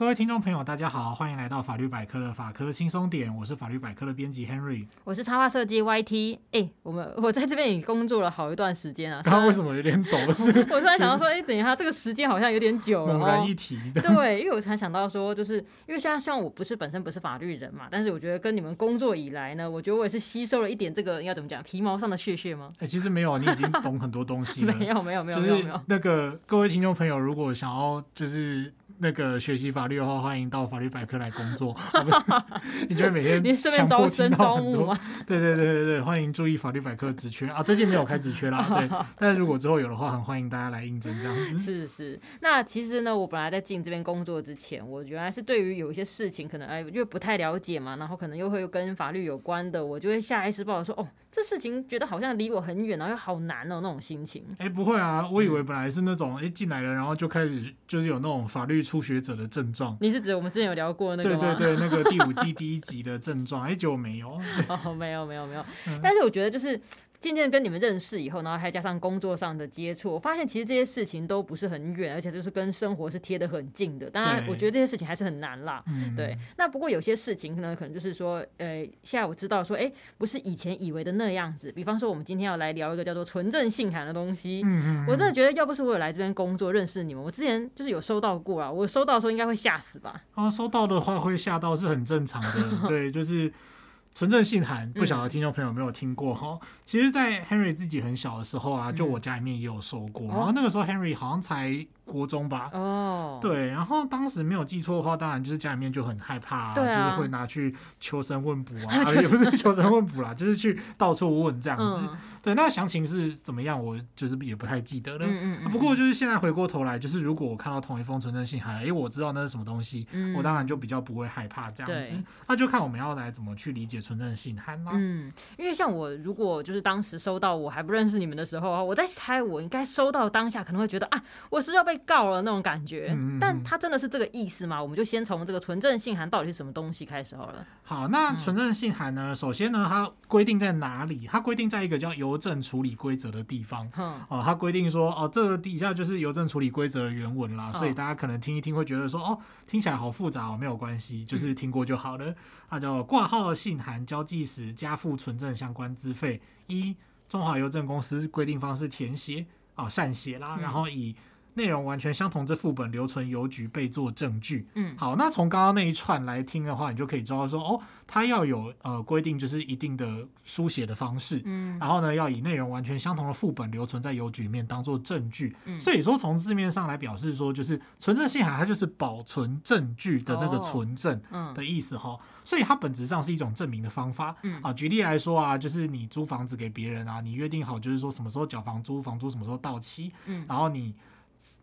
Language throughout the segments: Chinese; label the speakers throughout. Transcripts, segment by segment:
Speaker 1: 各位听众朋友，大家好，欢迎来到法律百科的法科轻松点，我是法律百科的编辑 Henry，
Speaker 2: 我是插画设计 YT。哎、欸，我们 我在这边已经工作了好一段时间啊。
Speaker 1: 刚刚为什么有点抖？是
Speaker 2: 我突然想到说，哎、欸，等一下，这个时间好像有点久了。猛
Speaker 1: 然一提，
Speaker 2: 对，因为我才想到说，就是因为像像我不是本身不是法律人嘛，但是我觉得跟你们工作以来呢，我觉得我也是吸收了一点这个应该怎么讲皮毛上的屑屑吗？
Speaker 1: 哎、欸，其实没有，你已经懂很多东西了。
Speaker 2: 没有没有没有，
Speaker 1: 就是那个各位听众朋友，如果想要就是。那个学习法律的话，欢迎到法律百科来工作。你觉得每天你顺便招生招募吗？对对对对对，欢迎注意法律百科职缺啊！最近没有开职缺啦，对。但是如果之后有的话，很欢迎大家来应征这样子。
Speaker 2: 是是，那其实呢，我本来在进这边工作之前，我原来是对于有一些事情可能哎，因为不太了解嘛，然后可能又会跟法律有关的，我就会下意识抱着说，哦，这事情觉得好像离我很远，然后又好难哦那种心情。
Speaker 1: 哎，不会啊，我以为本来是那种哎进来了，然后就开始就是有那种法律。初学者的症状，
Speaker 2: 你是指我们之前有聊过那个
Speaker 1: 吗？对对对，那个第五季第一集的症状，哎，结果没有。
Speaker 2: 哦，没有没有没有，但是我觉得就是。渐渐跟你们认识以后，然后还加上工作上的接触，我发现其实这些事情都不是很远，而且就是跟生活是贴得很近的。当然，我觉得这些事情还是很难啦。对，那不过有些事情呢，可能就是说，呃，现在我知道说，哎，不是以前以为的那样子。比方说，我们今天要来聊一个叫做存证信函的东西。嗯嗯。我真的觉得，要不是我有来这边工作认识你们，我之前就是有收到过啊。我收到的时候应该会吓死吧？
Speaker 1: 啊，收到的话会吓到是很正常的。对，就是。存证信函，不晓得听众朋友有没有听过哈？嗯、其实，在 Henry 自己很小的时候啊，就我家里面也有收过。嗯、然后那个时候 Henry 好像才国中吧？哦，对。然后当时没有记错的话，当然就是家里面就很害怕、啊，啊、就是会拿去求神问卜啊，也不是求神问卜啦，就是去到处问这样子。嗯对，那详情是怎么样？我就是也不太记得了。嗯嗯、啊、不过就是现在回过头来，就是如果我看到同一封存真信函，哎，我知道那是什么东西，嗯、我当然就比较不会害怕这样子。那就看我们要来怎么去理解存真信函啦。
Speaker 2: 嗯，因为像我如果就是当时收到我还不认识你们的时候啊，我在猜我应该收到当下可能会觉得啊，我是不是要被告了那种感觉？嗯、但它真的是这个意思吗？我们就先从这个纯正信函到底是什么东西开始好了。
Speaker 1: 好，那纯正信函呢？嗯、首先呢，它规定在哪里？它规定在一个叫邮政处理规。则的地方，哦，它规定说，哦，这个底下就是邮政处理规则的原文啦，所以大家可能听一听会觉得说，哦，听起来好复杂哦，没有关系，就是听过就好了。它叫挂号信函交寄时加付纯正相关资费，一中华邮政公司规定方式填写，啊，缮写啦，然后以。内容完全相同之副本留存邮局备作证据。嗯，好，那从刚刚那一串来听的话，你就可以知道说，哦，它要有呃规定，就是一定的书写的方式。嗯，然后呢，要以内容完全相同的副本留存在邮局里面当做证据。嗯，所以说从字面上来表示说，就是存证信函它就是保存证据的那个存证的意思哈。所以它本质上是一种证明的方法。嗯，啊，举例来说啊，就是你租房子给别人啊，你约定好就是说什么时候缴房租，房租什么时候到期。嗯，然后你。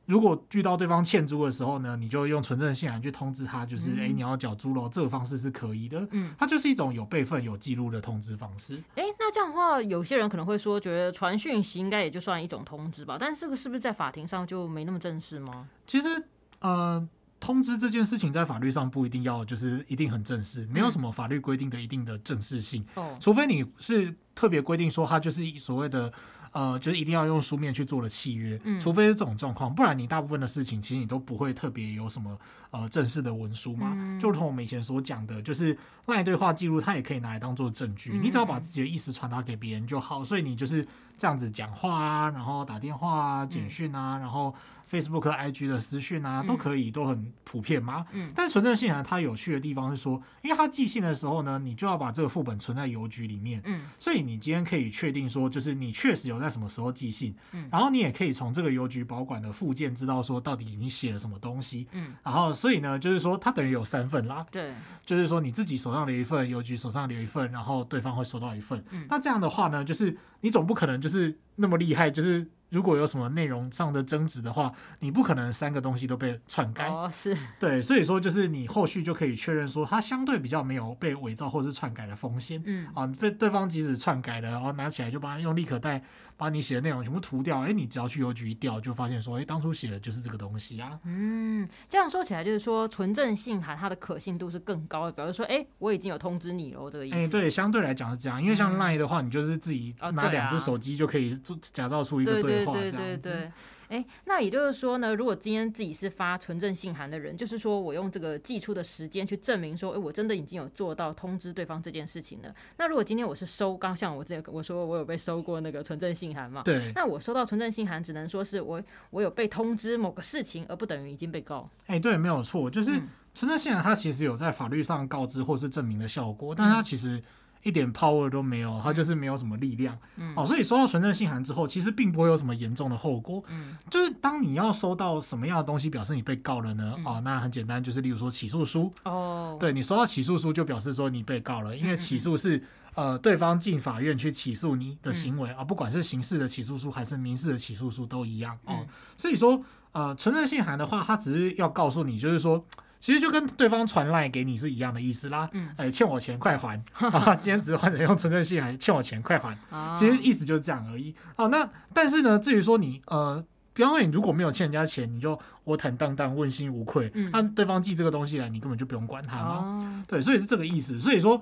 Speaker 1: 如果遇到对方欠租的时候呢，你就用存证信函去通知他，就是哎、嗯欸，你要缴租喽，这个方式是可以的。嗯，它就是一种有备份、有记录的通知方式。
Speaker 2: 哎、欸，那这样的话，有些人可能会说，觉得传讯息应该也就算一种通知吧？但是这个是不是在法庭上就没那么正式吗？
Speaker 1: 其实，呃，通知这件事情在法律上不一定要就是一定很正式，没有什么法律规定的一定的正式性。哦、嗯，除非你是特别规定说它就是所谓的。呃，就是一定要用书面去做的契约，嗯、除非是这种状况，不然你大部分的事情其实你都不会特别有什么呃正式的文书嘛。嗯、就如同我们以前所讲的，就是 LINE 对话记录，它也可以拿来当做证据，嗯、你只要把自己的意思传达给别人就好。所以你就是这样子讲话啊，然后打电话啊、简讯啊，嗯、然后。Facebook、IG 的私讯啊，都可以，都很普遍嘛。嗯。但存证信函它有趣的地方是说，因为它寄信的时候呢，你就要把这个副本存在邮局里面。嗯。所以你今天可以确定说，就是你确实有在什么时候寄信。嗯。然后你也可以从这个邮局保管的附件知道说，到底你写了什么东西。嗯。然后，所以呢，就是说它等于有三份啦。对。就是说你自己手上留一份，邮局手上留一份，然后对方会收到一份。嗯。那这样的话呢，就是你总不可能就是那么厉害，就是。如果有什么内容上的争执的话，你不可能三个东西都被篡改。哦，是。对，所以说就是你后续就可以确认说，它相对比较没有被伪造或是篡改的风险。嗯。啊，被对方即使篡改了，然后拿起来就把它用立可带把你写的内容全部涂掉。哎，你只要去邮局一调，就发现说，哎，当初写的就是这个东西啊。
Speaker 2: 嗯，这样说起来就是说，纯正信函它的可信度是更高的。比如说，哎，我已经有通知你了，这个意思。哎，
Speaker 1: 对，相对来讲是这样，因为像 LINE 的话，你就是自己拿两只手机就可以做假造出一个对。对话这样子。
Speaker 2: 对对对对哎，那也就是说呢，如果今天自己是发存证信函的人，就是说我用这个寄出的时间去证明说，哎，我真的已经有做到通知对方这件事情了。那如果今天我是收，刚像我这个我说我有被收过那个存证信函嘛？
Speaker 1: 对。
Speaker 2: 那我收到存证信函，只能说是我我有被通知某个事情，而不等于已经被告。
Speaker 1: 哎，对，没有错，就是存证信函它其实有在法律上告知或是证明的效果，但它其实。一点 power 都没有，它就是没有什么力量。嗯，哦，所以收到存证信函之后，其实并不会有什么严重的后果。嗯，就是当你要收到什么样的东西表示你被告了呢？嗯、哦，那很简单，就是例如说起诉书。哦，对，你收到起诉书就表示说你被告了，因为起诉是呃对方进法院去起诉你的行为啊、不管是刑事的起诉书还是民事的起诉书都一样。哦，嗯、所以说呃存证信函的话，它只是要告诉你，就是说。其实就跟对方传赖给你是一样的意思啦，嗯，哎，欠我钱快还 啊！今天只是换成用存证信函，欠我钱快还，其实意思就是这样而已。哦，那但是呢，至于说你呃，比方说你如果没有欠人家钱，你就我坦荡荡、问心无愧，那对方寄这个东西来，你根本就不用管他嘛。对，所以是这个意思。所以说。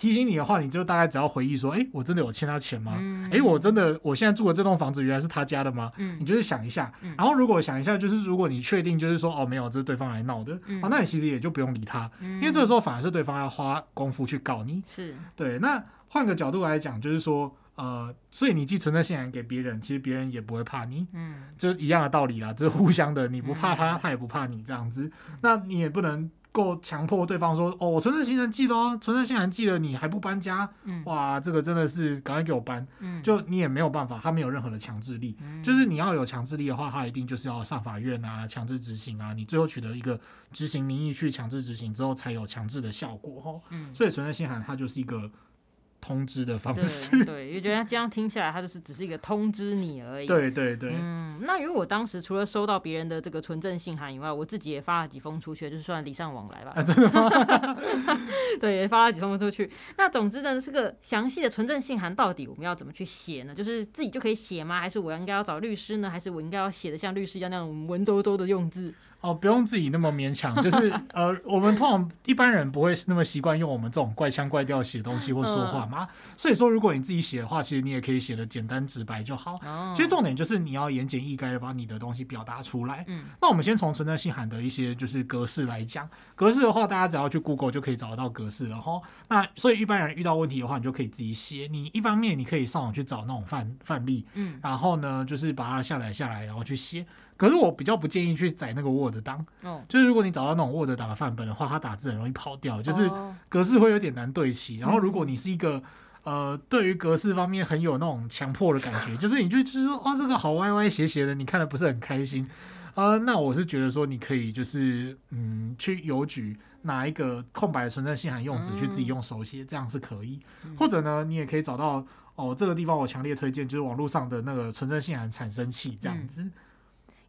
Speaker 1: 提醒你的话，你就大概只要回忆说，哎、欸，我真的有欠他钱吗？哎、我真的，我现在住的这栋房子原来是他家的吗？嗯、你就是想一下，然后如果想一下，就是如果你确定就是说，哦，没有，这是对方来闹的，嗯、啊，那你其实也就不用理他，嗯、因为这个时候反而是对方要花功夫去告你。是对。那换个角度来讲，就是说，呃，所以你寄存在信函给别人，其实别人也不会怕你，嗯，就一样的道理啦，就是互相的，你不怕他，他也不怕你这样子，那你也不能。够强迫对方说哦，我存证信函寄了哦，存在信函寄了，你还不搬家？嗯，哇，这个真的是赶快给我搬。嗯，就你也没有办法，他没有任何的强制力。嗯，就是你要有强制力的话，他一定就是要上法院啊，强制执行啊，你最后取得一个执行名义去强制执行之后，才有强制的效果哦。嗯，所以存在信函它就是一个。通知的方式，
Speaker 2: 对，因为觉得这样听下来，它就是只是一个通知你而已。
Speaker 1: 对对对，
Speaker 2: 嗯，那因为我当时除了收到别人的这个存证信函以外，我自己也发了几封出去，就是算礼尚往来吧。啊，真的吗？对，也发了几封出去。那总之呢，这个详细的存证信函到底我们要怎么去写呢？就是自己就可以写吗？还是我应该要找律师呢？还是我应该要写的像律师一样那种文绉绉的用字？
Speaker 1: 哦，不用自己那么勉强，就是呃，我们通常一般人不会那么习惯用我们这种怪腔怪调写东西或说话嘛。所以说，如果你自己写的话，其实你也可以写的简单直白就好。其实重点就是你要言简意赅的把你的东西表达出来。嗯，那我们先从存在信函的一些就是格式来讲，格式的话，大家只要去 Google 就可以找得到格式了哈。那所以一般人遇到问题的话，你就可以自己写。你一方面你可以上网去找那种范范例，嗯，然后呢，就是把它下载下来，然后去写。可是我比较不建议去载那个 Word 档，哦，就是如果你找到那种 Word 档的范本的话，它打字很容易跑掉，就是格式会有点难对齐。然后如果你是一个呃，对于格式方面很有那种强迫的感觉，就是你就就是说，哦，这个好歪歪斜斜的，你看的不是很开心，呃，那我是觉得说你可以就是嗯，去邮局拿一个空白的存证信函用纸去自己用手写，这样是可以。或者呢，你也可以找到哦，这个地方我强烈推荐，就是网络上的那个存证信函产生器这样子。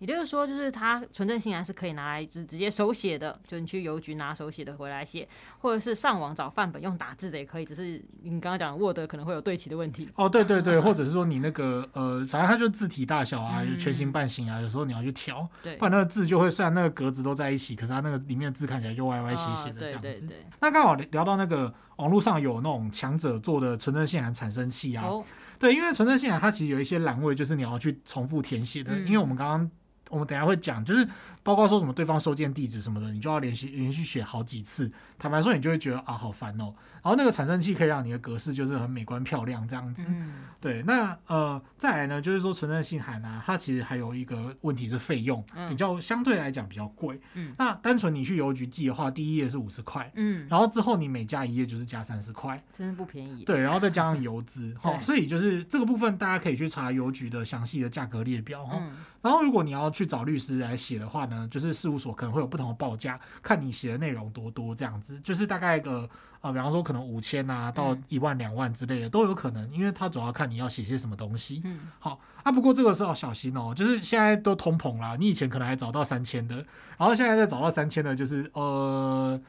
Speaker 2: 也就是说，就是它存证信函是可以拿来就是直接手写的，就你去邮局拿手写的回来写，或者是上网找范本用打字的也可以。只是你刚刚讲的 Word 可能会有对齐的问题。
Speaker 1: 哦，对对对，或者是说你那个呃，反正它就字体大小啊，嗯、全形半形啊，有时候你要去调，对，不然那个字就会虽然那个格子都在一起，可是它那个里面的字看起来就歪歪斜斜的这样子。哦、对对对。那刚好聊到那个网络上有那种强者做的存证信函产生器啊，哦、对，因为存证信函它其实有一些栏位就是你要去重复填写的，嗯、因为我们刚刚。我们等下会讲，就是包括说什么对方收件地址什么的，你就要连续连续写好几次。坦白说，你就会觉得啊，好烦哦。然后那个产生器可以让你的格式就是很美观漂亮这样子。嗯、对，那呃，再来呢，就是说存证信函啊，它其实还有一个问题是费用，比较相对来讲比较贵。嗯。那单纯你去邮局寄的话，第一页是五十块。嗯。然后之后你每加一页就是加三十块，
Speaker 2: 真的不便宜。
Speaker 1: 对，然后再加上邮资，哈、嗯，所以就是这个部分大家可以去查邮局的详细的价格列表，哈、嗯。然后如果你要去找律师来写的话呢，就是事务所可能会有不同的报价，看你写的内容多多这样子，就是大概一个呃，比方说可能五千啊到一万两万之类的都有可能，因为他主要看你要写些什么东西。嗯，好啊，不过这个时候要小心哦，就是现在都通膨啦，你以前可能还找到三千的，然后现在再找到三千的，就是呃，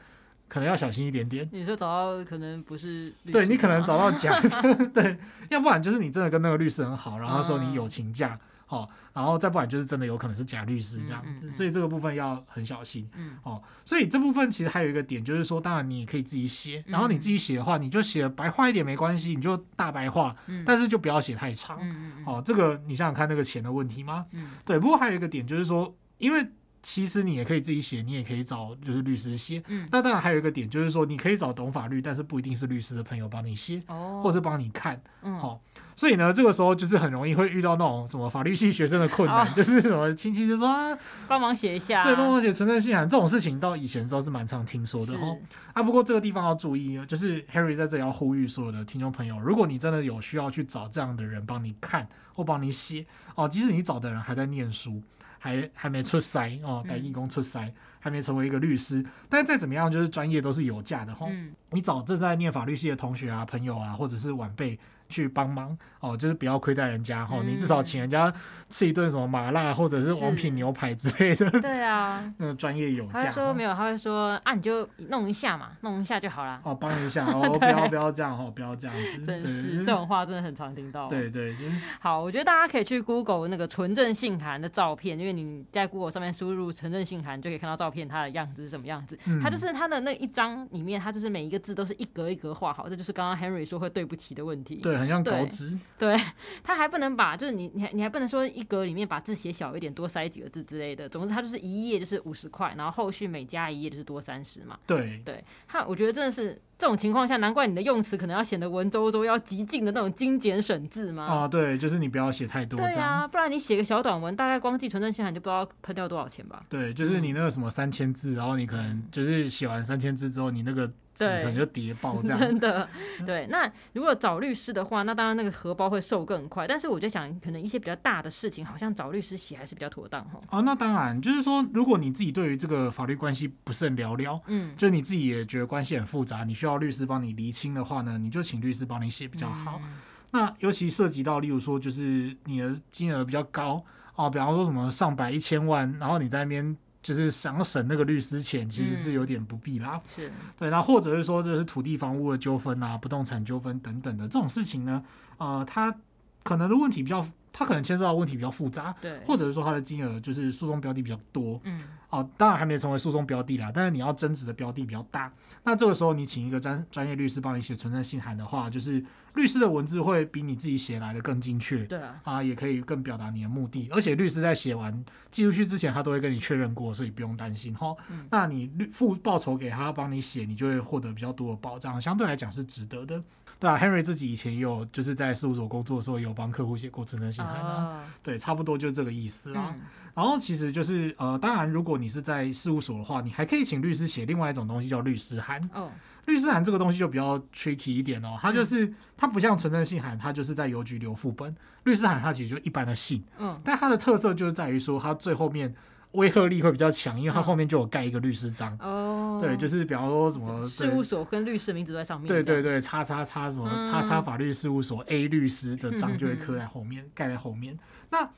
Speaker 1: 可能要小心一点点。
Speaker 2: 你说找到可能不是，
Speaker 1: 对你可能找到假的，对，要不然就是你真的跟那个律师很好，然后说你友情价。好，然后再不然就是真的有可能是假律师这样所以这个部分要很小心。
Speaker 2: 嗯，
Speaker 1: 哦，所以这部分其实还有一个点，就是说，当然你也可以自己写，然后你自己写的话，你就写白话一点没关系，你就大白话，
Speaker 2: 嗯、
Speaker 1: 但是就不要写太长。
Speaker 2: 嗯嗯嗯，
Speaker 1: 哦，这个你想想看那个钱的问题吗？
Speaker 2: 嗯，
Speaker 1: 对。不过还有一个点就是说，因为。其实你也可以自己写，你也可以找就是律师写。
Speaker 2: 嗯，
Speaker 1: 那当然还有一个点就是说，你可以找懂法律，但是不一定是律师的朋友帮你写，
Speaker 2: 哦，
Speaker 1: 或者是帮你看。
Speaker 2: 嗯，
Speaker 1: 好，所以呢，这个时候就是很容易会遇到那种什么法律系学生的困难，哦、就是什么亲戚就说啊，
Speaker 2: 帮忙写一下，
Speaker 1: 对，帮忙写存证信函这种事情，到以前都是蛮常听说的哈。啊，不过这个地方要注意，就是 Harry 在这里要呼吁所有的听众朋友，如果你真的有需要去找这样的人帮你看或帮你写哦，即使你找的人还在念书。还还没出塞哦，带义工出塞，嗯、还没成为一个律师，但是再怎么样，就是专业都是有价的吼。
Speaker 2: 嗯、
Speaker 1: 你找正在念法律系的同学啊、朋友啊，或者是晚辈。去帮忙哦，就是不要亏待人家哈，你至少请人家吃一顿什么麻辣或者是王品牛排之类的。
Speaker 2: 对啊，
Speaker 1: 那个专业有价。
Speaker 2: 他会说没有，他会说啊，你就弄一下嘛，弄一下就好了。
Speaker 1: 哦，帮一下 哦，不要不要这样哦，不要这样子。
Speaker 2: 真是这种话真的很常听到。
Speaker 1: 对对。
Speaker 2: 好，我觉得大家可以去 Google 那个纯正信函的照片，因为你在 Google 上面输入纯正信函，就可以看到照片，它的样子是什么样子。它就是它的那一张里面，它就是每一个字都是一格一格画好，这就是刚刚 Henry 说会对不起的问题。
Speaker 1: 对，很像稿纸。
Speaker 2: 对，他还不能把，就是你，你还，你还不能说一格里面把字写小一点，多塞几个字之类的。总之，它就是一页就是五十块，然后后续每加一页就是多三十嘛。
Speaker 1: 对，
Speaker 2: 对，他我觉得真的是。这种情况下，难怪你的用词可能要显得文绉绉，要极尽的那种精简省字嘛。
Speaker 1: 啊，对，就是你不要写太多。
Speaker 2: 对啊，不然你写个小短文，大概光寄存证信函就不知道喷掉多少钱吧。
Speaker 1: 对，就是你那个什么三千字，嗯、然后你可能就是写完三千字之后，你那个字可能就叠爆这样。
Speaker 2: 真的，对。那如果找律师的话，那当然那个荷包会瘦更快。但是我就想，可能一些比较大的事情，好像找律师写还是比较妥当哈。
Speaker 1: 啊，那当然，就是说，如果你自己对于这个法律关系不是很了了，
Speaker 2: 嗯，
Speaker 1: 就是你自己也觉得关系很复杂，你需要律师帮你厘。清的话呢，你就请律师帮你写比较好。
Speaker 2: 嗯、
Speaker 1: 那尤其涉及到，例如说，就是你的金额比较高哦，比方说什么上百、一千万，然后你在那边就是想要省那个律师钱，其实是有点不必啦。
Speaker 2: 嗯、是
Speaker 1: 对，那或者是说，这是土地房屋的纠纷啊、不动产纠纷等等的这种事情呢，呃，它可能的问题比较。他可能牵涉到问题比较复杂，
Speaker 2: 对，
Speaker 1: 或者是说他的金额就是诉讼标的比较多，
Speaker 2: 嗯，
Speaker 1: 哦，当然还没成为诉讼标的啦，但是你要争执的标的比较大，那这个时候你请一个专专业律师帮你写存证信函的话，就是律师的文字会比你自己写来的更精确，
Speaker 2: 对啊，
Speaker 1: 啊，也可以更表达你的目的，而且律师在写完寄出去之前，他都会跟你确认过，所以不用担心哈。
Speaker 2: 嗯，
Speaker 1: 那你律付报酬给他帮你写，你就会获得比较多的保障，相对来讲是值得的。对啊，Henry 自己以前也有就是在事务所工作的时候，有帮客户写过存证信函啊。
Speaker 2: Oh.
Speaker 1: 对，差不多就是这个意思啊。
Speaker 2: 嗯、
Speaker 1: 然后其实就是呃，当然如果你是在事务所的话，你还可以请律师写另外一种东西叫律师函。
Speaker 2: 哦，
Speaker 1: 律师函这个东西就比较 tricky 一点哦，它就是、嗯、它不像存证信函，它就是在邮局留副本。律师函它其实就一般的信，
Speaker 2: 嗯，
Speaker 1: 但它的特色就是在于说它最后面。威慑力会比较强，因为它后面就有盖一个律师章。
Speaker 2: 哦，
Speaker 1: 对，就是比方说什么
Speaker 2: 事务所跟律师名字在上面。
Speaker 1: 对对对，叉叉叉什么叉叉法律事务所 A 律师的章就会刻在后面，盖在后面。那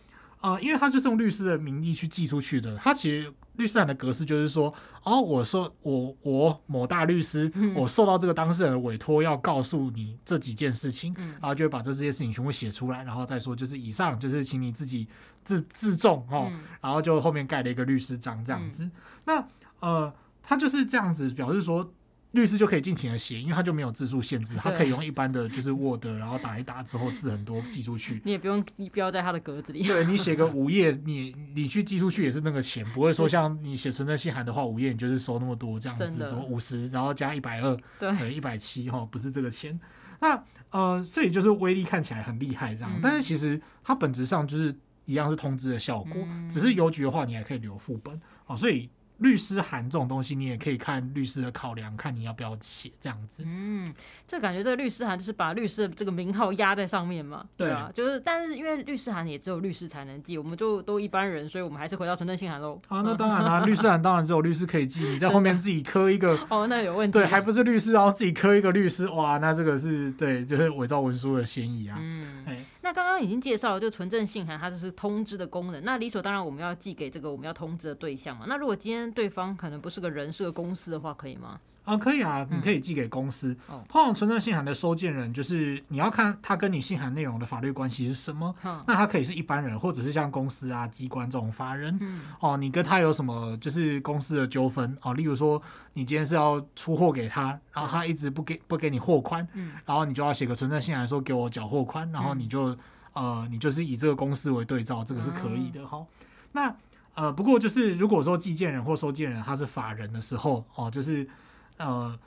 Speaker 1: 呃，因为他就是用律师的名义去寄出去的，他其实律师函的格式就是说，哦，我受我我某大律师，我受到这个当事人的委托，要告诉你这几件事情，然后就会把这这些事情全部写出来，然后再说就是以上就是请你自己自自重哦，然后就后面盖了一个律师章这样子。那呃，他就是这样子表示说。律师就可以尽情的写，因为他就没有字数限制，他可以用一般的就是 Word，然后打一打之后字很多寄出去。
Speaker 2: 你也不用你标在他的格子里。
Speaker 1: 对，你写个 五页，你你去寄出去也是那个钱，不会说像你写存证信函的话，五页你就是收那么多这样子，什么五十，然后加一百二，对，一百七哈，不是这个钱。那呃，所以就是威力看起来很厉害这样，嗯、但是其实它本质上就是一样是通知的效果，嗯、只是邮局的话你还可以留副本哦，所以。律师函这种东西，你也可以看律师的考量，看你要不要写这样子。
Speaker 2: 嗯，这感觉这个律师函就是把律师的这个名号压在上面嘛。对啊，就是，但是因为律师函也只有律师才能寄，我们就都一般人，所以我们还是回到存证信函喽。
Speaker 1: 啊，那当然啦，律师函当然只有律师可以寄，你在后面自己刻一个。
Speaker 2: 哦，那有问题。
Speaker 1: 对，还不是律师，然后自己刻一个律师，哇，那这个是对，就是伪造文书的嫌疑啊。
Speaker 2: 嗯，
Speaker 1: 哎。
Speaker 2: 那刚刚已经介绍了，就纯正信函它就是通知的功能。那理所当然我们要寄给这个我们要通知的对象嘛。那如果今天对方可能不是个人，是个公司的话，可以吗？
Speaker 1: 啊，可以啊，你可以寄给公司。嗯、通常存证信函的收件人，就是你要看他跟你信函内容的法律关系是什么。嗯、那他可以是一般人，或者是像公司啊、机关这种法人。嗯、哦，你跟他有什么就是公司的纠纷哦？例如说，你今天是要出货给他，然后他一直不给不给你货款，嗯、然后你就要写个存证信函说给我缴货款，然后你就、嗯、呃，你就是以这个公司为对照，这个是可以的哈、嗯。那呃，不过就是如果说寄件人或收件人他是法人的时候哦，就是。呃，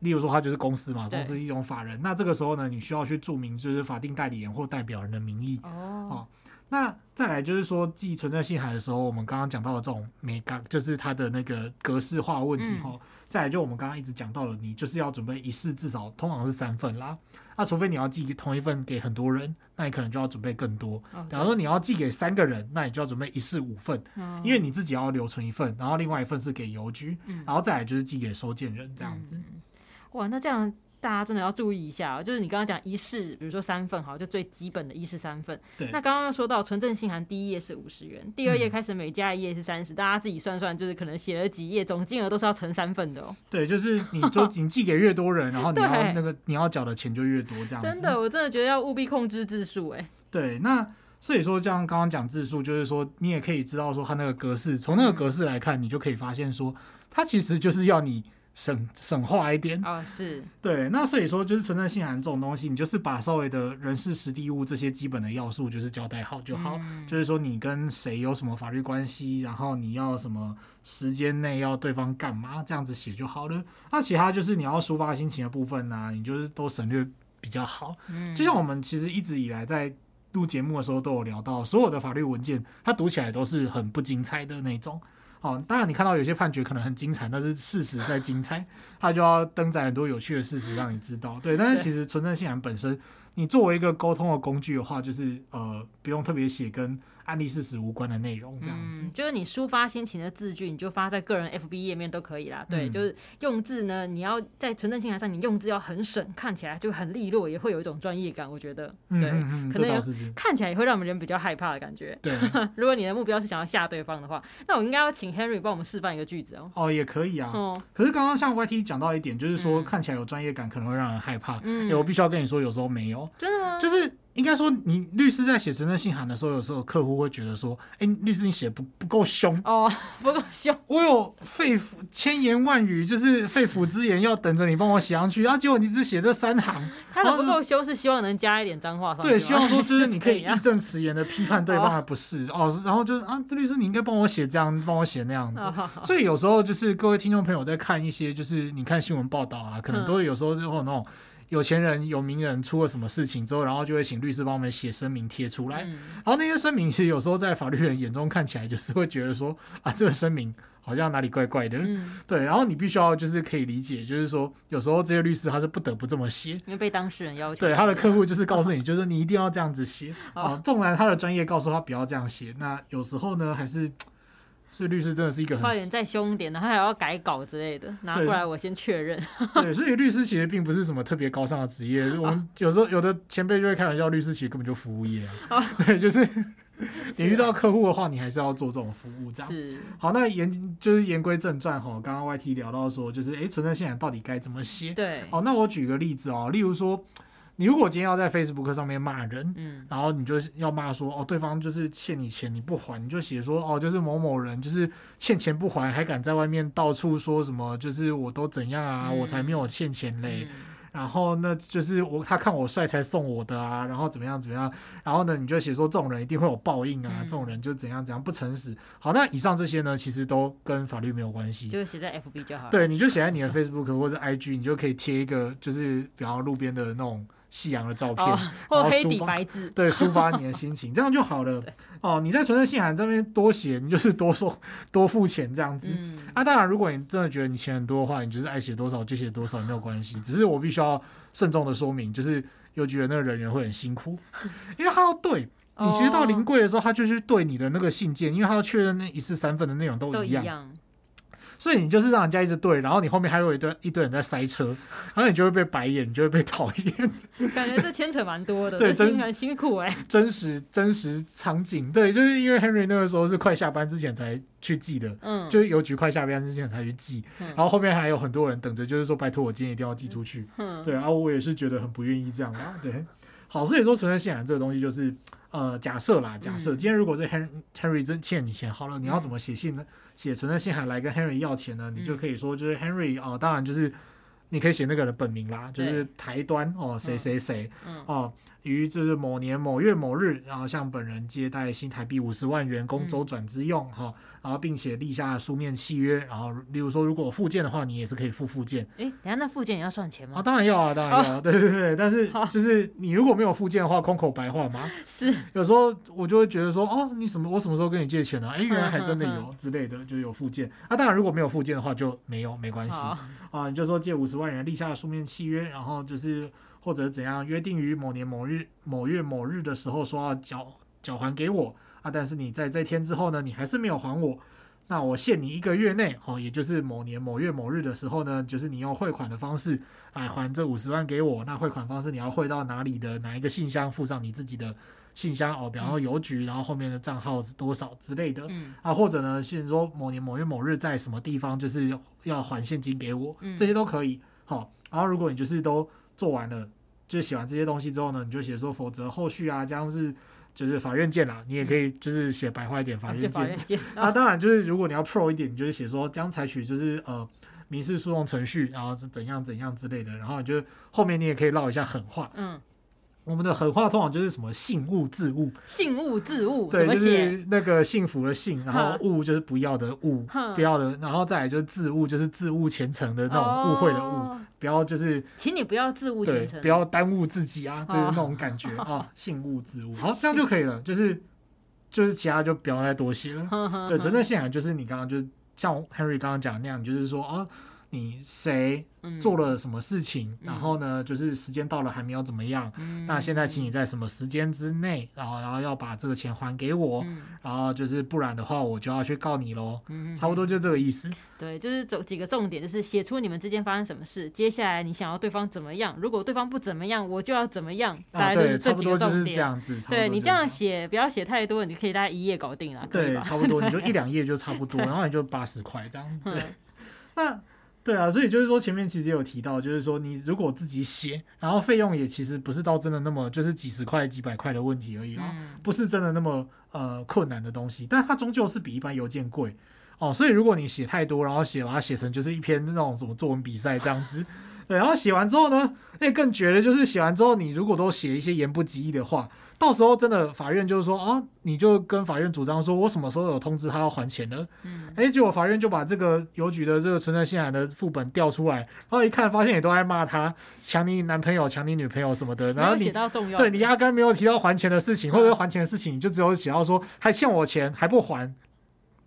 Speaker 1: 例如说他就是公司嘛，公司是一种法人，那这个时候呢，你需要去注明就是法定代理人或代表人的名义哦，哦。那再来就是说寄存在信函的时候，我们刚刚讲到的这种美感，就是它的那个格式化问题哈、嗯。再来就我们刚刚一直讲到了，你就是要准备一式至少通常是三份啦。那除非你要寄同一份给很多人，那你可能就要准备更多。比方说你要寄给三个人，那你就要准备一式五份，因为你自己要留存一份，然后另外一份是给邮局，然后再来就是寄给收件人这样子。
Speaker 2: 哇，那这样。大家真的要注意一下，就是你刚刚讲一式，比如说三份，好，就最基本的一式三份。对。那刚刚说到纯正信函，第一页是五十元，第二页开始每加一页是三十，大家自己算算，就是可能写了几页，总金额都是要乘三份的哦。
Speaker 1: 对，就是你就你寄给越多人，然后 你要那个你要缴的钱就越多，这样子。
Speaker 2: 真的，我真的觉得要务必控制字数，哎。对，
Speaker 1: 那所以说，像刚刚讲字数，就是说你也可以知道说它那个格式，从那个格式来看，你就可以发现说，它其实就是要你。省省话一点
Speaker 2: 啊、哦，是
Speaker 1: 对，那所以说就是存在信函这种东西，你就是把稍微的人事、实地、物这些基本的要素，就是交代好就好。嗯、就是说你跟谁有什么法律关系，然后你要什么时间内要对方干嘛，这样子写就好了。那其他就是你要抒发心情的部分呢、啊，你就是都省略比较好。嗯，就像我们其实一直以来在录节目的时候都有聊到，所有的法律文件它读起来都是很不精彩的那种。哦，当然你看到有些判决可能很精彩，但是事实在精彩，他就要登载很多有趣的事实让你知道。对，但是其实纯正信函本身，你作为一个沟通的工具的话，就是呃，不用特别写跟。案例事实无关的内容，这样子、
Speaker 2: 嗯，就是你抒发心情的字句，你就发在个人 FB 页面都可以啦。对，嗯、就是用字呢，你要在存证信函上，你用字要很省，看起来就很利落，也会有一种专业感。我觉得，对，可能有看起来也会让我们人比较害怕的感觉。对，如果你的目标是想要吓对方的话，那我应该要请 Henry 帮我们示范一个句子哦。
Speaker 1: 哦，也可以啊。哦，可是刚刚像 YT 讲到一点，就是说看起来有专业感，可能会让人害怕。嗯，欸、我必须要跟你说，有时候没有。
Speaker 2: 真的吗？
Speaker 1: 就是。应该说，你律师在写存证信函的时候，有时候客户会觉得说：“哎、欸，律师你写不不够凶
Speaker 2: 哦，不够凶。
Speaker 1: 我有肺腑千言万语，就是肺腑之言，要等着你帮我写上去，然后结果你只写这三行。
Speaker 2: 他的不够凶是希望能加一点脏话上去。
Speaker 1: 对，希望说就是你可以 义正辞严的批判对方，而不是哦。然后就是啊，律师你应该帮我写这样，帮我写那样子。所以有时候就是各位听众朋友在看一些，就是你看新闻报道啊，可能都会有时候就会有那种。有钱人、有名人出了什么事情之后，然后就会请律师帮我们写声明贴出来。嗯、然后那些声明其实有时候在法律人眼中看起来就是会觉得说啊，这个声明好像哪里怪怪的。嗯、对，然后你必须要就是可以理解，就是说有时候这些律师他是不得不这么写，因
Speaker 2: 为被当事人要求。
Speaker 1: 对，他的客户就是告诉你，就是你一定要这样子写 啊。纵然他的专业告诉他不要这样写，那有时候呢还是。所以律师真的是一个很
Speaker 2: 快点再凶点的，他还要改稿之类的，拿过来我先确认。
Speaker 1: 对，所以律师其实并不是什么特别高尚的职业。我们有时候有的前辈就会开玩笑，律师其实根本就服务业啊。对，就是 你遇到客户的话，你还是要做这种服务，这样。是。好，那言就是言归正传哈，刚刚 YT 聊到说，就是哎，存在现场到底该怎么写？对。哦，那我举个例子哦，例如说。你如果今天要在 Facebook 上面骂人，嗯，然后你就要骂说，哦，对方就是欠你钱你不还，你就写说，哦，就是某某人就是欠钱不还，还敢在外面到处说什么，就是我都怎样啊，嗯、我才没有欠钱嘞，嗯、然后那就是我他看我帅才送我的啊，然后怎么样怎么样，然后呢你就写说这种人一定会有报应啊，嗯、这种人就怎样怎样不诚实。好，那以上这些呢，其实都跟法律没有关系，
Speaker 2: 就写在 FB 就好了。
Speaker 1: 对，你就写在你的 Facebook 或者 IG，你就可以贴一个，就是比方路边的那种。夕阳的照片，哦、
Speaker 2: 或黑底白字，
Speaker 1: 对，抒发你的心情，这样就好了。哦，你在存证信函这边多写，你就是多收多付钱这样子。嗯、啊，当然，如果你真的觉得你钱很多的话，你就是爱写多少就写多少，没有关系。只是我必须要慎重的说明，就是邮局的那个人员会很辛苦，因为他要对你，其实到临柜的时候，他就是对你的那个信件，因为他要确认那一式三份的内容都一样。所以你就是让人家一直对，然后你后面还有一堆一堆人在塞车，然后你就会被白眼，你就会被讨厌。
Speaker 2: 感觉这牵扯蛮多的，
Speaker 1: 对，真
Speaker 2: 很辛苦哎、欸。
Speaker 1: 真实真实场景，对，就是因为 Henry 那个时候是快下班之前才去寄的，嗯，就是邮局快下班之前才去寄，嗯、然后后面还有很多人等着，就是说拜托我今天一定要寄出去，嗯，对，然后我也是觉得很不愿意这样啊，对。好，所以说存在信仰这个东西就是，呃，假设啦，假设今天如果这 Henry Henry 真欠你钱，好了，你要怎么写信呢？写存在信函来跟 Henry 要钱呢？你就可以说，就是 Henry 哦，当然就是你可以写那个人的本名啦，就是台端哦，谁谁谁哦。于就是某年某月某日，然后向本人接待新台币五十万元，供周转之用，哈、嗯，然后并且立下书面契约，然后例如说，如果附件的话，你也是可以附附件。哎，等下那附件也要算钱吗？啊，当然要啊，当然要，啊，对对对。但是 就是你如果没有附件的话，空口白话嘛。是。有时候我就会觉得说，哦，你什么我什么时候跟你借钱呢？啊？哎，原来还真的有之类的，就有附件。啊，当然如果没有附件的话就没有，没关系。啊，你就说借五十万元，立下书面契约，然后就是。或者怎样约定于某年某日某月某日的时候说要缴缴还给我啊，但是你在这天之后呢，你还是没有还我，那我限你一个月内，哦，也就是某年某月某日的时候呢，就是你用汇款的方式来还这五十万给我。那汇款方式你要汇到哪里的哪一个信箱，附上你自己的信箱哦，比方说邮局，然后后面的账号是多少之类的，嗯啊，或者呢，现说某年某月某日在什么地方就是要还现金给我，这些都可以。好，然后如果你就是都做完了，就写完这些东西之后呢，你就写说，否则后续啊将是就是法院见啦。你也可以就是写白话一点，法院见。啊，当然就是如果你要 pro 一点，你就是写说将采取就是呃民事诉讼程序，然后是怎样怎样之类的。然后你就后面你也可以唠一下狠话。嗯。我们的狠话通常就是什么信物自物，信物自物，对，就是那个幸福的幸，然后物就是不要的物，不要的，然后再来就是自物，就是自物前程的那种误会的误，哦、不要就是，请你不要自误前程，不要耽误自己啊，就是那种感觉啊，信物自物，好，这样就可以了，就是就是其他就不要再多写了，对，存证信仰就是你刚刚就像 Henry 刚刚讲的那样，就是说啊。你谁做了什么事情？嗯、然后呢，就是时间到了还没有怎么样？嗯、那现在请你在什么时间之内，然后然后要把这个钱还给我，嗯、然后就是不然的话，我就要去告你喽。嗯、差不多就这个意思。对，就是走几个重点，就是写出你们之间发生什么事，接下来你想要对方怎么样？如果对方不怎么样，我就要怎么样？大概就是这几个重点。这样子。对你这样写，不要写太多，你可以大概一页搞定了。对，差不多，你就一两页就差不多，然后你就八十块这样。对，嗯、那。对啊，所以就是说前面其实有提到，就是说你如果自己写，然后费用也其实不是到真的那么就是几十块、几百块的问题而已啊，不是真的那么呃困难的东西，但它终究是比一般邮件贵哦。所以如果你写太多，然后写把它写成就是一篇那种什么作文比赛这样子。对，然后写完之后呢，那更绝的就是写完之后，你如果都写一些言不及义的话，到时候真的法院就是说啊，你就跟法院主张说，我什么时候有通知他要还钱呢？嗯，哎，结果法院就把这个邮局的这个存在信函的副本调出来，然后一看发现也都在骂他抢你男朋友、抢你女朋友什么的，然后你对你压根没有提到还钱的事情，或者还钱的事情，你就只有写到说还欠我钱还不还，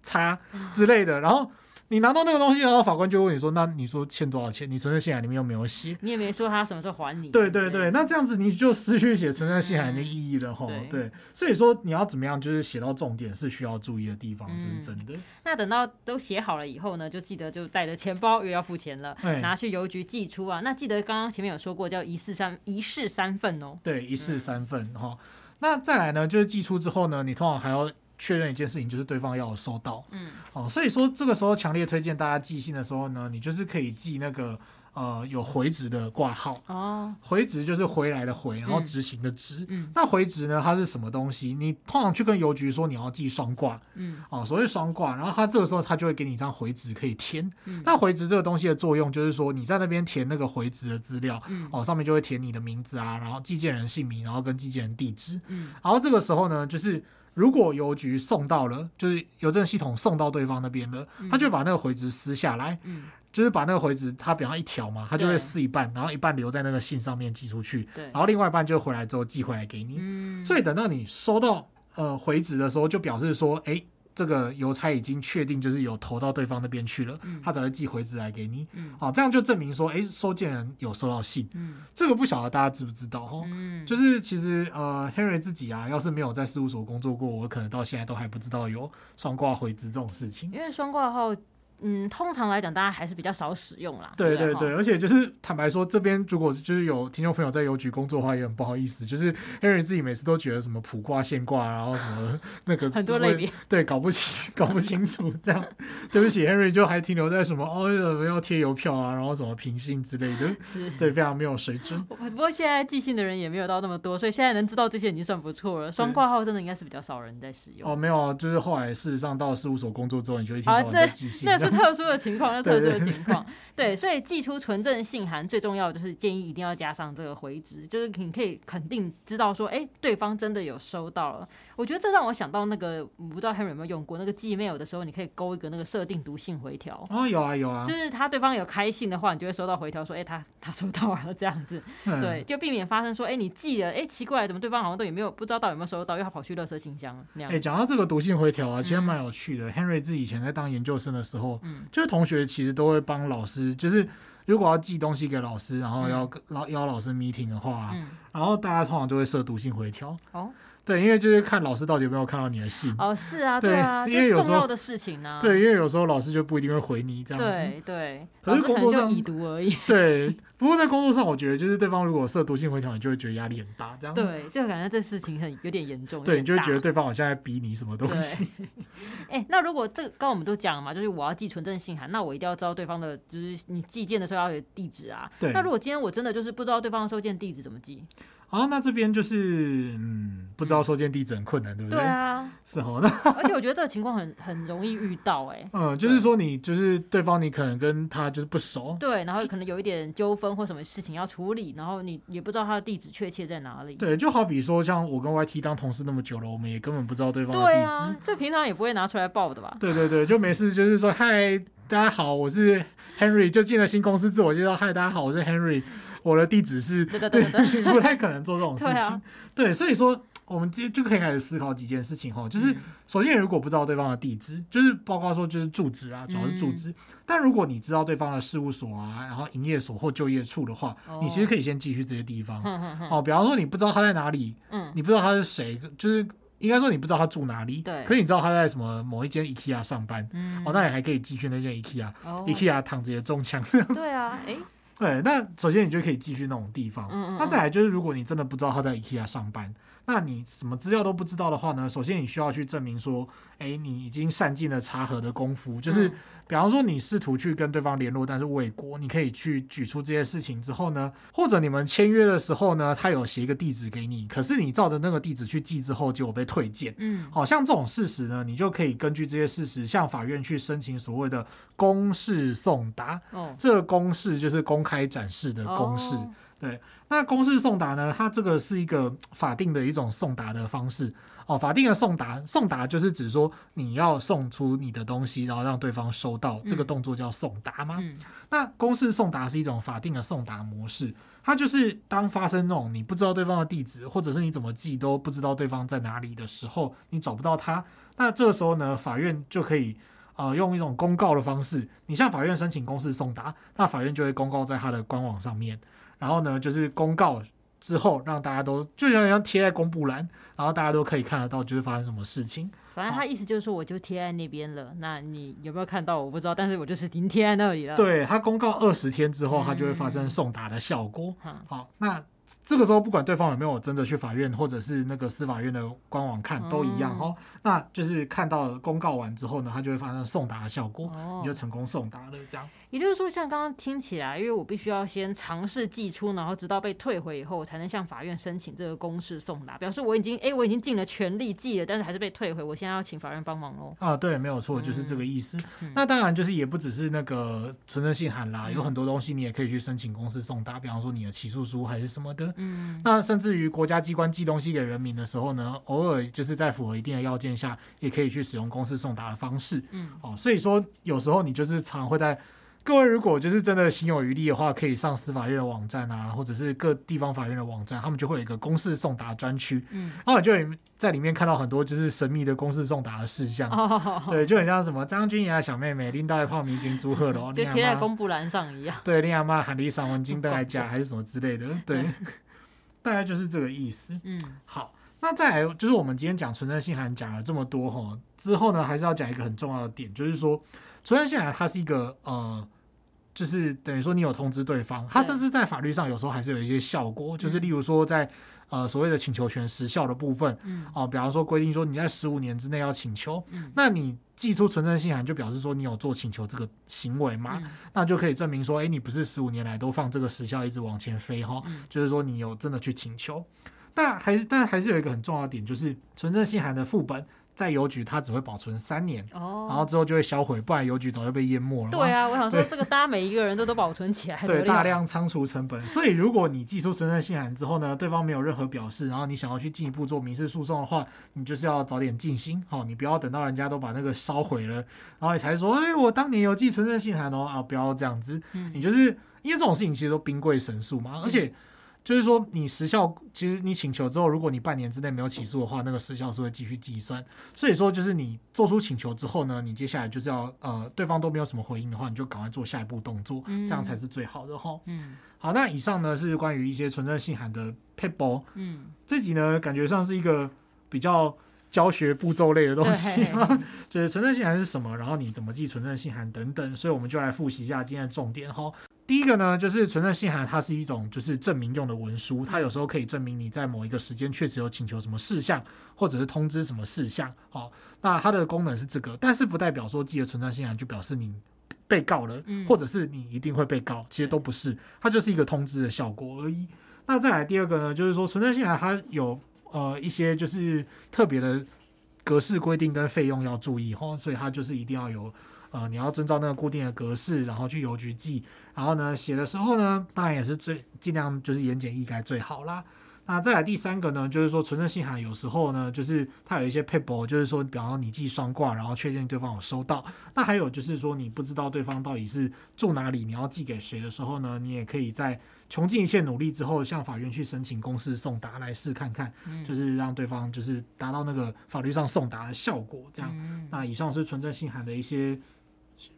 Speaker 1: 差之类的，然后。你拿到那个东西，然后法官就问你说：“那你说欠多少钱？你存在信函里面又没有写，你也没说他什么时候还你。”对对对，那这样子你就失去写存在信函的意义了吼。嗯、对，所以说你要怎么样，就是写到重点是需要注意的地方，这是真的。那等到都写好了以后呢，就记得就带着钱包又要付钱了，对拿去邮局寄出啊。那记得刚刚前面有说过叫一式三一式三份哦。对，一式三份哈。嗯、那再来呢，就是寄出之后呢，你通常还要。确认一件事情，就是对方要有收到，嗯，哦，所以说这个时候强烈推荐大家寄信的时候呢，你就是可以寄那个呃有回执的挂号。哦，回执就是回来的回，然后执行的执，嗯，那回执呢，它是什么东西？你通常去跟邮局说你要寄双挂，嗯，哦，所谓双挂，然后他这个时候他就会给你一张回执可以填，嗯，那回执这个东西的作用就是说你在那边填那个回执的资料，嗯，哦，上面就会填你的名字啊，然后寄件人姓名，然后跟寄件人地址，嗯，然后这个时候呢，就是。如果邮局送到了，就是邮政系统送到对方那边了，他就把那个回执撕下来，嗯，就是把那个回执，他比方一条嘛，他就会撕一半，然后一半留在那个信上面寄出去，对，然后另外一半就回来之后寄回来给你，嗯，所以等到你收到呃回执的时候，就表示说，哎。这个邮差已经确定就是有投到对方那边去了，嗯、他才会寄回执来给你。嗯、好，这样就证明说，哎，收件人有收到信。嗯、这个不晓得大家知不知道哈？嗯、就是其实呃，Henry 自己啊，要是没有在事务所工作过，我可能到现在都还不知道有双挂回执这种事情。因为双挂号
Speaker 2: 嗯，通常来讲，大家还是比较少使用啦。
Speaker 1: 对对对，而且就是坦白说，这边如果就是有听众朋友在邮局工作的话，也很不好意思，就是 Henry 自己每次都觉得什么普挂现挂，然后什么 那个
Speaker 2: 很多类别，
Speaker 1: 对，搞不清搞不清楚这样。对不起，Henry 就还停留在什么哦，要贴邮票啊，然后什么平信之类的，对，非常没有水准。
Speaker 2: 不过现在寄信的人也没有到那么多，所以现在能知道这些已经算不错了。双挂号真的应该是比较少人在使用。
Speaker 1: 哦，没有啊，就是后来事实上到事务所工作之后，你就一听到人在寄信。
Speaker 2: 那是 特殊的情况，那特殊的情况。对，所以寄出纯正信函最重要的就是建议一定要加上这个回执，就是你可以肯定知道说，哎，对方真的有收到了。我觉得这让我想到那个，我不知道 Henry 有没有用过那个 Gmail 的时候，你可以勾一个那个设定读信回条。
Speaker 1: 哦，有啊有啊，
Speaker 2: 就是他对方有开信的话，你就会收到回条说，哎，他他收到了这样子。嗯、对，就避免发生说，哎，你寄了，哎，奇怪，怎么对方好像都也没有不知道到底有没有收到，因为他跑去垃圾信箱那样。哎，
Speaker 1: 讲到这个读信回条啊，其实蛮有趣的。嗯、Henry 自己以前在当研究生的时候，嗯，就是同学其实都会帮老师，就是如果要寄东西给老师，然后要邀邀老师 meeting 的话，嗯，然后大家通常都会设读信回条。哦。对，因为就是看老师到底有没有看到你的信
Speaker 2: 哦，是啊，对啊，因为有重要的事情呢，
Speaker 1: 对，因为有时候老师就不一定会回你这样子，
Speaker 2: 对对，
Speaker 1: 可是工作上
Speaker 2: 已读而已，
Speaker 1: 对。不过在工作上，我觉得就是对方如果设读信回条，你就会觉得压力很大，这样
Speaker 2: 对，就感觉这事情很有点严重，
Speaker 1: 对，你就会觉得对方好像在逼你什么东西。
Speaker 2: 哎，那如果这个刚刚我们都讲了嘛，就是我要寄存证信函，那我一定要知道对方的，就是你寄件的时候要有地址啊。对，那如果今天我真的就是不知道对方的收件地址怎么寄？
Speaker 1: 好，那这边就是嗯，不知道收件地址很困难，对不对？
Speaker 2: 对啊，
Speaker 1: 是哦。那
Speaker 2: 而且我觉得这个情况很很容易遇到，哎，
Speaker 1: 嗯，就是说你就是对方，你可能跟他就是不熟，
Speaker 2: 对，然后可能有一点纠纷或什么事情要处理，然后你也不知道他的地址确切在哪里。
Speaker 1: 对，就好比说像我跟 YT 当同事那么久了，我们也根本不知道对方的地址，
Speaker 2: 这平常也不会拿出来报的吧？
Speaker 1: 对对对，就没事，就是说嗨，大家好，我是 Henry，就进了新公司自我介绍，嗨，大家好，我是 Henry。我的地址是，对，不太可能做这种事情。对，啊、对，所以说我们就就可以开始思考几件事情哈，就是首先如果不知道对方的地址，就是包括说就是住址啊，主要是住址。嗯、但如果你知道对方的事务所啊，然后营业所或就业处的话，哦、你其实可以先寄去这些地方。哦，比方说你不知道他在哪里，嗯，你不知道他是谁，就是应该说你不知道他住哪里，对。可是你知道他在什么某一间 IKEA 上班，嗯，哦，那你还可以继续那间 IKEA，IKEA、躺着也中枪。
Speaker 2: 对啊，哎。
Speaker 1: 对，那首先你就可以继续那种地方。嗯嗯。那再来就是，如果你真的不知道他在 IKEA 上班，那你什么资料都不知道的话呢？首先你需要去证明说，哎，你已经善尽了查核的功夫，就是。嗯比方说，你试图去跟对方联络，但是未果，你可以去举出这些事情之后呢，或者你们签约的时候呢，他有写一个地址给你，可是你照着那个地址去寄之后，结果被退件。嗯，好像这种事实呢，你就可以根据这些事实向法院去申请所谓的公示送达。哦，这个公示就是公开展示的公示。哦、对，那公式送达呢，它这个是一个法定的一种送达的方式。哦，法定的送达，送达就是指说你要送出你的东西，然后让对方收到，这个动作叫送达吗？嗯、那公式送达是一种法定的送达模式，它就是当发生那种你不知道对方的地址，或者是你怎么寄都不知道对方在哪里的时候，你找不到他，那这个时候呢，法院就可以呃用一种公告的方式，你向法院申请公示送达，那法院就会公告在他的官网上面，然后呢就是公告。之后让大家都就像像贴在公布栏，然后大家都可以看得到，就是发生什么事情。
Speaker 2: 反正他意思就是说，我就贴在那边了。那你有没有看到？我不知道，但是我就是已经贴在那里了。
Speaker 1: 对，他公告二十天之后，他就会发生送达的效果。嗯、好，那。这个时候，不管对方有没有真的去法院，或者是那个司法院的官网看，都一样哈、哦。那就是看到公告完之后呢，它就会发生送达的效果，你就成功送达了。这样，
Speaker 2: 也就是说，像刚刚听起来，因为我必须要先尝试寄出，然后直到被退回以后，我才能向法院申请这个公示送达，表示我已经哎，我已经尽了全力寄了，但是还是被退回，我现在要请法院帮忙喽。
Speaker 1: 啊，对，没有错，就是这个意思。嗯、那当然就是也不只是那个存证信函啦，有很多东西你也可以去申请公示送达，比方说你的起诉书还是什么的。嗯，那。甚至于国家机关寄东西给人民的时候呢，偶尔就是在符合一定的要件下，也可以去使用公司送达的方式。嗯，哦，所以说有时候你就是常会在各位如果就是真的心有余力的话，可以上司法院的网站啊，或者是各地方法院的网站，他们就会有一个公示送达专区。嗯，然后你就在里面看到很多就是神秘的公示送达的事项。哦，对，就很像什么张君雅小妹妹拎到一泡米给祝贺的，
Speaker 2: 就贴在公布栏上一样。
Speaker 1: 对，另外妈喊了一嗓文金登来加还是什么之类的。对。大概就是这个意思。嗯，好，那再来就是我们今天讲存证信函讲了这么多哈，之后呢还是要讲一个很重要的点，就是说存证信函它是一个呃，就是等于说你有通知对方，它甚至在法律上有时候还是有一些效果，就是例如说在呃所谓的请求权时效的部分，哦、呃，比方说规定说你在十五年之内要请求，那你寄出存证信函就表示说你有做请求这个行为嘛，那就可以证明说，哎，你不是十五年来都放这个时效一直往前飞哈，就是说你有真的去请求。但还是，但还是有一个很重要的点，就是存证信函的副本在邮局它只会保存三年，哦，然后之后就会销毁，不然邮局早就被淹没了。
Speaker 2: 对啊，我想说这个大家每一个人都都保存起来，
Speaker 1: 对，大量仓储成本。所以如果你寄出存证信函之后呢，对方没有任何表示，然后你想要去进一步做民事诉讼的话，你就是要早点进行，好，你不要等到人家都把那个烧毁了，然后你才说，哎，我当年有寄存证信函哦，啊，不要这样子，你就是因为这种事情其实都兵贵神速嘛，而且。就是说，你时效其实你请求之后，如果你半年之内没有起诉的话，那个时效是会继续计算。所以说，就是你做出请求之后呢，你接下来就是要呃，对方都没有什么回应的话，你就赶快做下一步动作，这样才是最好的哈。嗯，好，那以上呢是关于一些存在信函的 p a p e 嗯，这集呢感觉上是一个比较教学步骤类的东西，就是存证信函是什么，然后你怎么记存证信函等等，所以我们就来复习一下今天的重点哈。第一个呢，就是存证信函，它是一种就是证明用的文书，它有时候可以证明你在某一个时间确实有请求什么事项，或者是通知什么事项。好，那它的功能是这个，但是不代表说寄了存证信函就表示你被告了，或者是你一定会被告，其实都不是，它就是一个通知的效果而已。那再来第二个呢，就是说存证信函它有呃一些就是特别的格式规定跟费用要注意哈，所以它就是一定要有。呃，你要遵照那个固定的格式，然后去邮局寄，然后呢，写的时候呢，当然也是最尽量就是言简意赅最好啦。那再来第三个呢，就是说存证信函有时候呢，就是它有一些 paper，，就是说，比方说你寄双挂，然后确认对方有收到。那还有就是说，你不知道对方到底是住哪里，你要寄给谁的时候呢，你也可以在穷尽一切努力之后，向法院去申请公示送达来试看看，就是让对方就是达到那个法律上送达的效果。这样，那以上是存证信函的一些。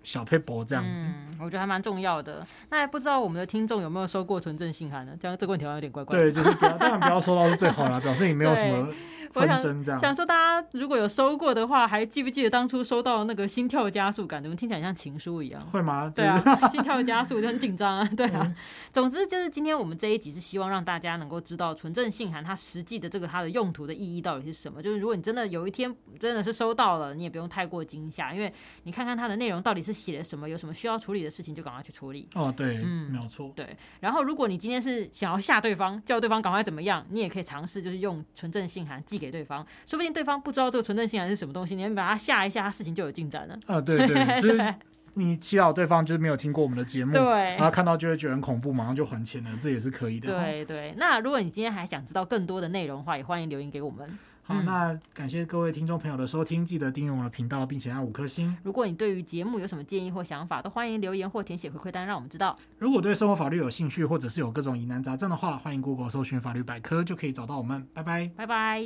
Speaker 1: 小 paper 这样子，
Speaker 2: 嗯，我觉得还蛮重要的。那也不知道我们的听众有没有收过纯正信函呢？这样这个问题好像有点怪怪的。
Speaker 1: 对，就是不要，当然不要收到是最好啦，表示你没有什么。我想
Speaker 2: 想说，大家如果有收过的话，还记不记得当初收到那个心跳加速感？怎么听起来像情书一样？
Speaker 1: 会吗？
Speaker 2: 对啊，心跳加速就很紧张啊。对啊，嗯、总之就是今天我们这一集是希望让大家能够知道纯正信函它实际的这个它的用途的意义到底是什么。就是如果你真的有一天真的是收到了，你也不用太过惊吓，因为你看看它的内容到底是写了什么，有什么需要处理的事情就赶快去处理。
Speaker 1: 哦，对，嗯，没有错。
Speaker 2: 对，然后如果你今天是想要吓对方，叫对方赶快怎么样，你也可以尝试就是用纯正信函寄给对方，说不定。对方不知道这个存证信函是什么东西，你们把他吓一下，他事情就有进展了。
Speaker 1: 啊，对对，就是你祈祷对方就是没有听过我们的节目，对，然后看到就会觉得很恐怖，马上就还钱了，这也是可以的。
Speaker 2: 对对，那如果你今天还想知道更多的内容的话，也欢迎留言给我们。
Speaker 1: 好，那感谢各位听众朋友的收听，记得订阅我们的频道，并且按五颗星。
Speaker 2: 如果你对于节目有什么建议或想法，都欢迎留言或填写回馈单，让我们知道。
Speaker 1: 如果对生活法律有兴趣，或者是有各种疑难杂症的话，欢迎 Google 搜寻法律百科，就可以找到我们。拜拜，
Speaker 2: 拜拜。